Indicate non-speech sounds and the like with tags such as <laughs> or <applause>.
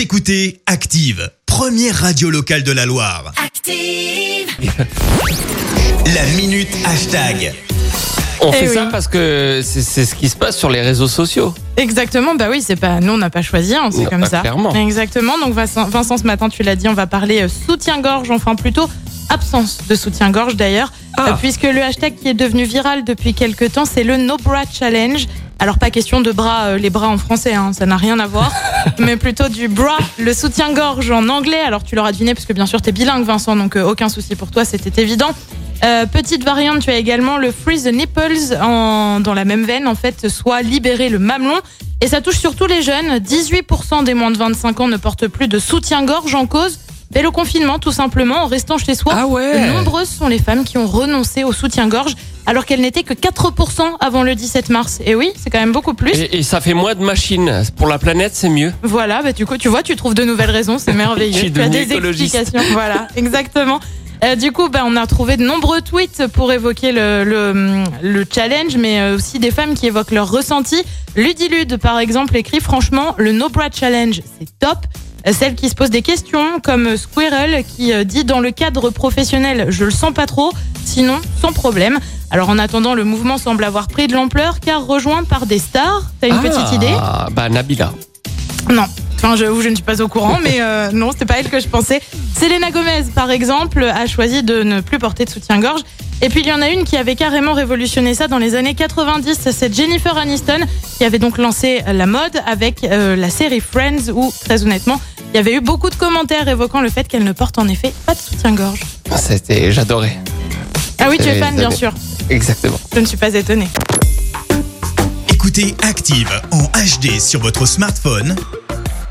Vous écoutez Active, première radio locale de la Loire. Active. La minute hashtag. On Eh fait oui. ça parce que c'est c'est ce qui se passe sur les réseaux sociaux. Exactement, bah oui, c'est pas nous on n'a pas choisi, hein, c'est Non, comme bah, ça. clairement. Exactement. Donc Vincent, Vincent, ce matin, tu l'as dit, on va parler euh, soutien-gorge, enfin plutôt absence de soutien-gorge d'ailleurs, Ah. Puisque le hashtag qui est devenu viral depuis quelques temps, c'est le No Bra Challenge. Alors pas question de bras, euh, les bras en français, hein, ça n'a rien à voir, <laughs> mais plutôt du bra, le soutien-gorge en anglais. Alors tu l'auras deviné parce que bien sûr t'es bilingue, Vincent, donc euh, aucun souci pour toi, c'était évident. Euh, petite variante, tu as également le freeze the nipples en, dans la même veine, en fait, soit libérer le mamelon. Et ça touche surtout les jeunes. 18% des moins de 25 ans ne portent plus de soutien-gorge en cause. Et le confinement, tout simplement, en restant chez soi. Ah ouais. Nombreuses sont les femmes qui ont renoncé au soutien-gorge, alors qu'elles n'étaient que 4% avant le 17 mars. Et oui, c'est quand même beaucoup plus. Et, et ça fait moins de machines. Pour la planète, c'est mieux. Voilà, bah, du coup, tu vois, tu trouves de nouvelles raisons, c'est Je merveilleux. suis tu as des écologiste. explications. Voilà, <laughs> exactement. Euh, du coup, bah, on a trouvé de nombreux tweets pour évoquer le, le, le challenge, mais euh, aussi des femmes qui évoquent leurs ressentis. Ludilude, par exemple, écrit franchement, le No Bra Challenge, c'est top. Celle qui se pose des questions, comme Squirrel, qui euh, dit dans le cadre professionnel, je le sens pas trop, sinon, sans problème. Alors en attendant, le mouvement semble avoir pris de l'ampleur, car rejoint par des stars. T'as une petite idée? Ah, bah Nabila. non. Enfin, je, je ne suis pas au courant, mais euh, non, c'est pas elle que je pensais. Selena Gomez, par exemple, a choisi de ne plus porter de soutien-gorge. Et puis il y en a une qui avait carrément révolutionné ça dans les années 90. C'est Jennifer Aniston qui avait donc lancé la mode avec euh, la série Friends où, très honnêtement, il y avait eu beaucoup de commentaires évoquant le fait qu'elle ne porte en effet pas de soutien-gorge. C'était, j'adorais. Ah oui, tu es fan, bien sûr. Exactement. Je ne suis pas étonnée. Écoutez Active en HD sur votre smartphone,